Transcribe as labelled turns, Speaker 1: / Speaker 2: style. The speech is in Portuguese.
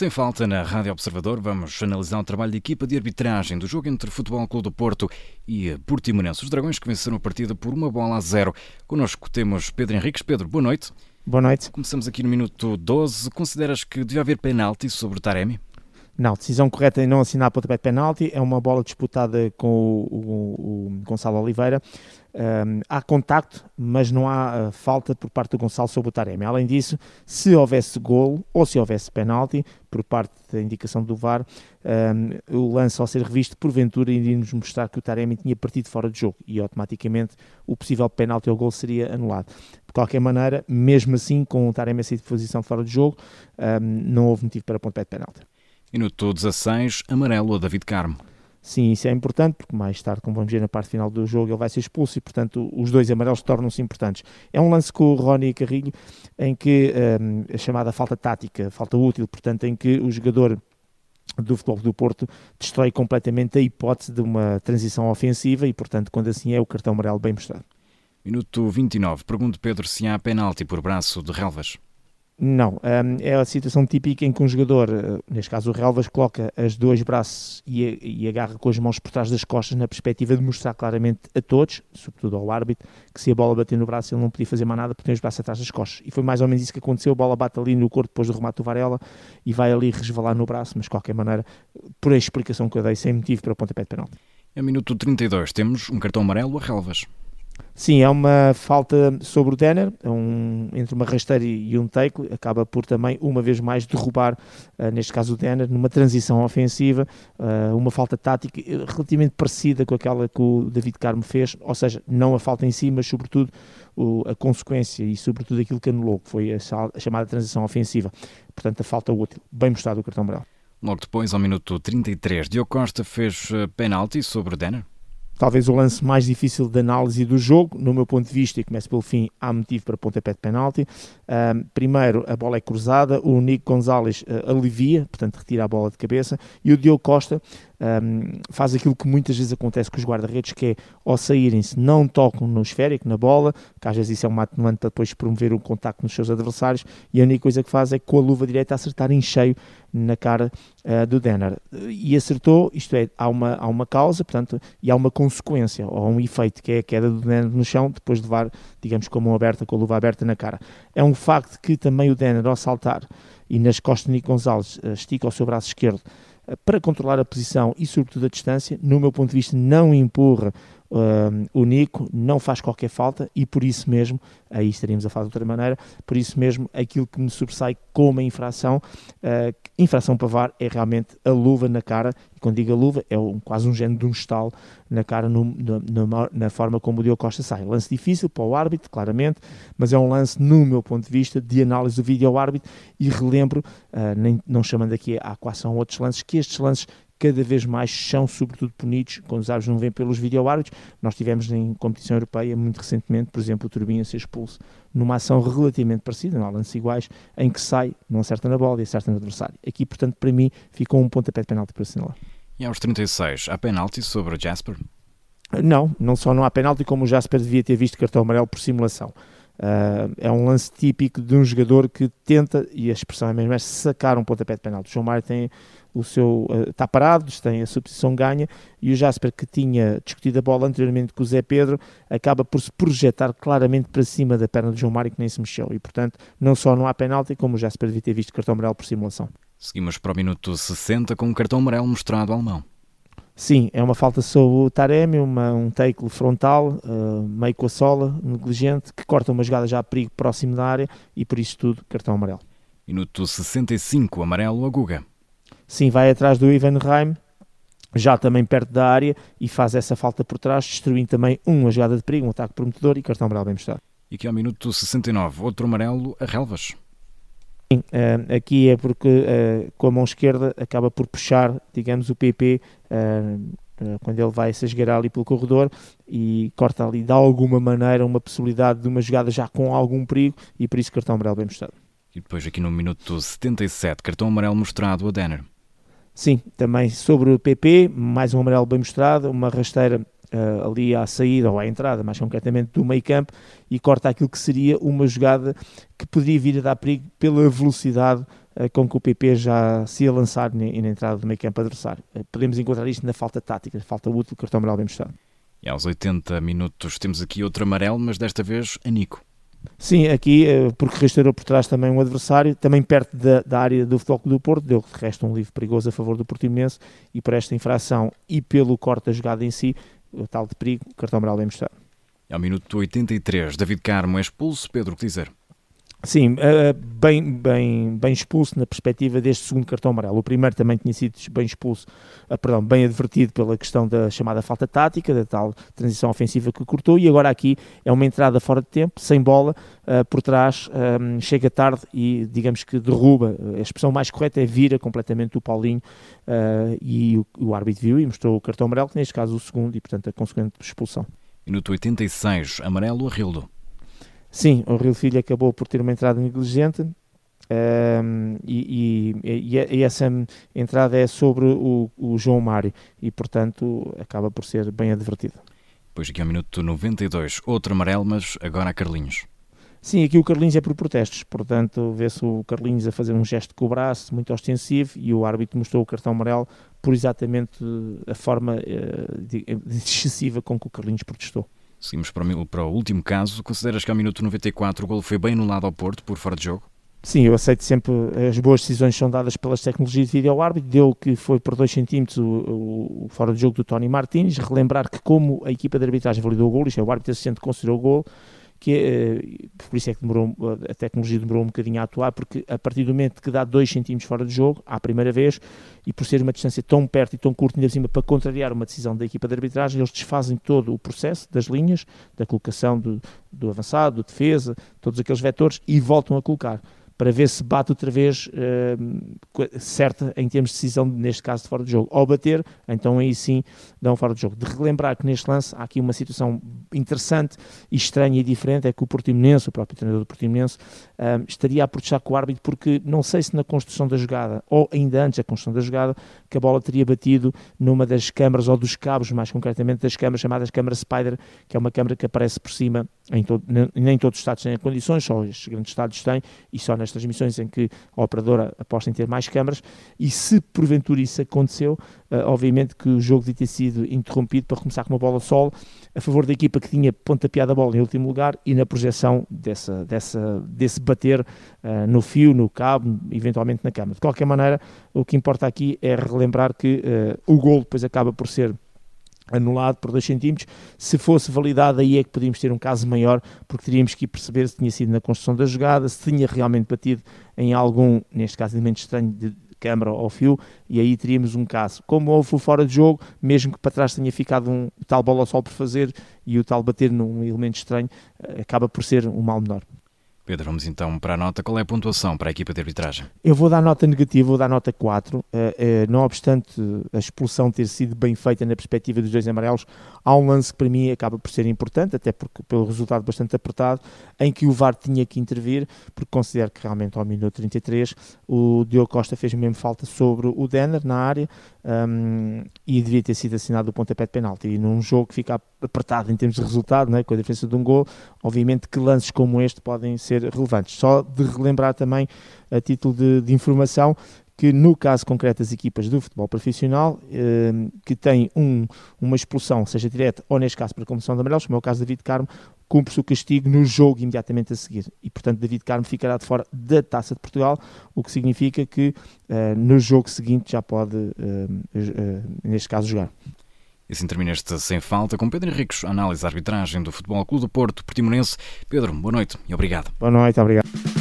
Speaker 1: Sem falta, na Rádio Observador, vamos analisar o trabalho de equipa de arbitragem do jogo entre Futebol Clube do Porto e Portimonense. Os Dragões que venceram a partida por uma bola a zero. Connosco temos Pedro Henriques. Pedro, boa noite.
Speaker 2: Boa noite.
Speaker 1: Começamos aqui no minuto 12. Consideras que devia haver penalti sobre o Taremi?
Speaker 2: Não, decisão correta em não assinar pontapé de penalti. É uma bola disputada com o, o, o Gonçalo Oliveira. Um, há contacto, mas não há uh, falta por parte do Gonçalo sobre o Taremi. Além disso, se houvesse golo ou se houvesse penalti, por parte da indicação do VAR, um, o lance ao ser revisto, porventura, iria nos mostrar que o Taremi tinha partido fora de jogo e automaticamente o possível penalti ou golo seria anulado. De qualquer maneira, mesmo assim, com o Taremi a sair de posição fora de jogo, um, não houve motivo para pontapé de penalti.
Speaker 1: Minuto 16, amarelo a David Carmo.
Speaker 2: Sim, isso é importante, porque mais tarde, como vamos ver na parte final do jogo, ele vai ser expulso e, portanto, os dois amarelos tornam-se importantes. É um lance com o Rony Carrilho, em que um, a chamada falta tática, falta útil, portanto, em que o jogador do Futebol do Porto destrói completamente a hipótese de uma transição ofensiva e, portanto, quando assim é, o cartão amarelo bem mostrado.
Speaker 1: Minuto 29. Pergunto Pedro se há penalti por braço de Relvas.
Speaker 2: Não, é a situação típica em que um jogador, eh, neste caso o Relvas, coloca os dois braços e, e, agarra com as mãos por trás das costas na perspectiva de mostrar claramente a todos, sobretudo ao árbitro, que se a bola bater no braço ele não podia fazer mais nada porque tem os braços atrás das costas. E foi mais ou menos isso que aconteceu, a bola bate ali no corpo depois do remate do Varela e vai ali resvalar no braço, mas de qualquer maneira, por a explicação que eu dei, sem motivo para o pontapé de penalti.
Speaker 1: É minuto 32, temos um cartão amarelo a Relvas.
Speaker 2: Sim, é uma falta sobre o Denner, é um, entre uma rasteira e um take, acaba por também, uma vez mais, derrubar, uh, neste caso o Denner, numa transição ofensiva, uh, uma falta tática eh, relativamente parecida com aquela que o David Carmo fez, ou seja, não a falta em si, mas sobretudo o, a consequência e sobretudo aquilo que anulou, que foi a, a chamada transição ofensiva. Portanto, a falta útil. Bem mostrado o cartão amarelo.
Speaker 1: Logo depois, ao minuto 33, Diogo Costa fez penalti sobre o Denner?
Speaker 2: Talvez o lance mais difícil de análise do jogo, no meu ponto de vista, e começo pelo fim, há motivo para pontapé de penalti. Um, primeiro, a bola é cruzada, o Nico Gonzalez uh, alivia, portanto retira a bola de cabeça, e o Diogo Costa um, faz aquilo que muitas vezes acontece com os guarda-redes, que é ao saírem-se não tocam no esférico, na bola, que às vezes isso é um atenuante para depois promover o contacto nos seus adversários, e a única coisa que faz é com a luva direita acertar em cheio na cara uh, do Denner. E acertou, isto é, há uma, há uma causa, portanto, e há uma consequência, ou um efeito, que é a queda do Denner no chão, depois de levar, digamos, com a mão aberta, com a luva aberta na cara. É um facto que também o Denner, ao saltar, e nas costas de Nico Gonzalez, uh, estica o seu braço esquerdo, para controlar a posição e, sobretudo, a distância. No meu ponto de vista, não empurra uh, o Nico, não faz qualquer falta e, por isso mesmo, aí estaríamos a falar de outra maneira, por isso mesmo, aquilo que me sobressai como infração, uh, infração para VAR, é realmente a luva na cara. E quando digo a luva, é um, quase um género de um estalo na cara, no, no, na forma como o Diogo Costa sai. Lance difícil para o árbitro, claramente, mas é um lance, no meu ponto de vista, de análise do vídeo ao árbitro e relembro, uh, nem, não chamando aqui a equação outros lances, que estes lances cada vez mais são sobretudo punidos quando os árbitros não vêm pelos videoárbitros. Nós tivemos em competição europeia muito recentemente, por exemplo, o Turbinha ser expulso numa ação relativamente parecida, não há lances iguais, em que sai, não acerta na bola e acerta no adversário. Aqui, portanto, para mim, ficou um pontapé de penalti para assinalar.
Speaker 1: E aos 36, há penalti sobre o Jasper?
Speaker 2: Não, não só não há penalti, como o Jasper devia ter visto cartão amarelo por simulação. Uh, é um lance típico de um jogador que tenta, e a expressão é mesmo, é sacar um pontapé de penalti. O João Mário tem o seu está parado, tem a sua posição ganha e o Jasper que tinha discutido a bola anteriormente com o Zé Pedro acaba por se projetar claramente para cima da perna do João Mário que nem se mexeu e portanto não só não há penalti como o Jasper devia ter visto cartão amarelo por simulação.
Speaker 1: Seguimos para o minuto 60 com um cartão amarelo mostrado ao alemão.
Speaker 2: Sim, é uma falta sobre o Taremi, uma, um take frontal, uh, meio com a sola, negligente, que corta uma jogada já a perigo próximo da área e por isso tudo, cartão amarelo.
Speaker 1: Minuto 65, amarelo a Guga.
Speaker 2: Sim, vai atrás do Ivan Reim, já também perto da área, e faz essa falta por trás, destruindo também uma jogada de perigo, um ataque prometedor e cartão amarelo bem mostrado.
Speaker 1: E aqui ao minuto 69, outro amarelo a relvas.
Speaker 2: Sim, uh, aqui é porque uh, com a mão esquerda acaba por puxar, digamos, o PP uh, quando ele vai se esgueirar ali pelo corredor e corta ali de alguma maneira uma possibilidade de uma jogada já com algum perigo e por isso cartão amarelo bem mostrado.
Speaker 1: E depois aqui no minuto 77, cartão amarelo mostrado a Denner.
Speaker 2: Sim, também sobre o PP, mais um amarelo bem mostrado, uma rasteira uh, ali à saída ou à entrada, mais concretamente do meio campo, e corta aquilo que seria uma jogada que poderia vir a dar perigo pela velocidade com que o PP já se ia lançar na, na entrada do meio campo adversário. podemos encontrar isto na falta tática, falta útil, cartão amarelo bem mostrado.
Speaker 1: E aos 80 minutos temos aqui outro amarelo, mas desta vez a Nico.
Speaker 2: Sim, aqui, eh, porque restaurou por trás também um adversário, também perto da, da área do Futebol do Porto, deu de resto um livro perigoso a favor do Portimonense e por esta infração e pelo corte da jogada em si, o tal de perigo, o cartão amarelo bem mostrado.
Speaker 1: Ao minuto 83, David Carmo é expulso, Pedro, o que dizer?
Speaker 2: Sim, uh, bem, bem, bem expulso na perspectiva deste segundo cartão amarelo. O primeiro também tinha sido bem expulso, uh, perdão, bem advertido pela questão da chamada falta tática, da tal transição ofensiva que cortou, e agora aqui é uma entrada fora de tempo, sem bola, uh, por trás, um, chega tarde e digamos que derruba. A expressão mais correta é vira completamente o Paulinho e o, o árbitro viu e mostrou o cartão amarelo, que neste caso o segundo, e portanto a consequente expulsão.
Speaker 1: Minuto 86, amarelo a Rildo.
Speaker 2: Sim, o Rio Filho acabou por ter uma entrada negligente um, e, e, e, essa entrada é sobre o, o, João Mário e, portanto, acaba por ser bem advertido.
Speaker 1: Pois aqui ao minuto 92, outro amarelo, mas agora a Carlinhos.
Speaker 2: Sim, aqui o Carlinhos é por protestos, portanto, vê-se o Carlinhos a fazer um gesto com o braço muito ostensivo e o árbitro mostrou o cartão amarelo por exatamente a forma de excessiva com que o Carlinhos protestou.
Speaker 1: Seguimos para o, para o último caso. Consideras que ao minuto 94 o gol foi bem anulado ao Porto por fora de jogo?
Speaker 2: Sim, eu aceito sempre as boas decisões são dadas pelas tecnologias de vídeo árbitro. Deu que foi por 2 centímetros o, o, o, fora de jogo do Tony Martins. Relembrar que, como a equipa de arbitragem validou o gol, isto é, o árbitro assistente considerou o gol, que eh, por isso é que demorou, a tecnologia demorou um bocadinho a atuar, porque a partir do momento que dá 2 centímetros fora de jogo, à primeira vez, e por ser uma distância tão perto e tão curta ainda cima para contrariar uma decisão da equipa de arbitragem, eles desfazem todo o processo das linhas, da colocação do, do avançado, do defesa, todos aqueles vetores, e voltam a colocar para ver se bate outra vez uh, certa em termos de decisão, neste caso de fora de jogo. Ao bater, então aí sim dão fora de jogo. De relembrar que neste lance há aqui uma situação interessante e estranha e diferente, é que o Portimonense, o próprio treinador do Portimonense, um, estaria a protestar com o árbitro porque não sei se na construção da jogada, ou ainda antes da construção da jogada, que a bola teria batido numa das câmaras, ou dos cabos, mais concretamente das câmaras chamadas câmara Spider, que é uma câmara que aparece por cima, em todo, nem todos os estados têm condições, só os grandes estados têm, e só nas transmissões em que a operadora aposta em ter mais câmaras, e se porventura isso aconteceu, uh, obviamente que o jogo devia ter sido interrompido para começar com uma bola solo, a favor da equipa que tinha pontapeado a bola em último lugar, e na projeção dessa, dessa, desse bater uh, no fio, no cabo, eventualmente na câmara. De qualquer maneira, o que importa aqui é relembrar que uh, o gol depois acaba por ser anulado por 2 centímetros. Se fosse validado, aí é que podíamos ter um caso maior, porque teríamos que perceber se tinha sido na construção da jogada, se tinha realmente batido em algum, neste caso, elemento estranho de câmara ou fio, e aí teríamos um caso. Como houve o fora de jogo, mesmo que para trás tenha ficado um tal bola ao sol por fazer e o tal bater num elemento estranho, eh, acaba por ser um mal menor.
Speaker 1: Pedro, vamos então para a nota. Qual é a pontuação para a equipa de arbitragem?
Speaker 2: Eu vou dar nota negativa, vou dar nota 4. Uh, uh, não obstante a expulsão ter sido bem feita na perspectiva dos dois amarelos, há um lance que para mim acaba por ser importante, até porque pelo resultado bastante apertado, em que o VAR tinha que intervir, porque considero que realmente ao minuto 33 o Diogo Costa fez mesmo falta sobre o Denner na área um, e devia ter sido assinado o pontapé de penalti. E num jogo que fica apertado em termos de resultado, né, com a diferença de um gol, obviamente que lances como este podem ser relevantes. Só de relembrar também, a título de, de informação, que no caso concreto das equipas do futebol profissional, eh, que têm um, uma expulsão, seja direta ou neste caso para comissão de amarelos, como é o caso de David Carmo, cumpre-se o castigo no jogo imediatamente a seguir. E, portanto, David Carmo ficará de fora da Taça de Portugal, o que significa que eh, no jogo seguinte já pode, eh, neste caso, jogar.
Speaker 1: E assim termina este Sem Falta com Pedro Henriques, análise da arbitragem do Futebol Clube do Porto Portimonense. Pedro, boa noite e obrigado.
Speaker 2: Boa noite, obrigado.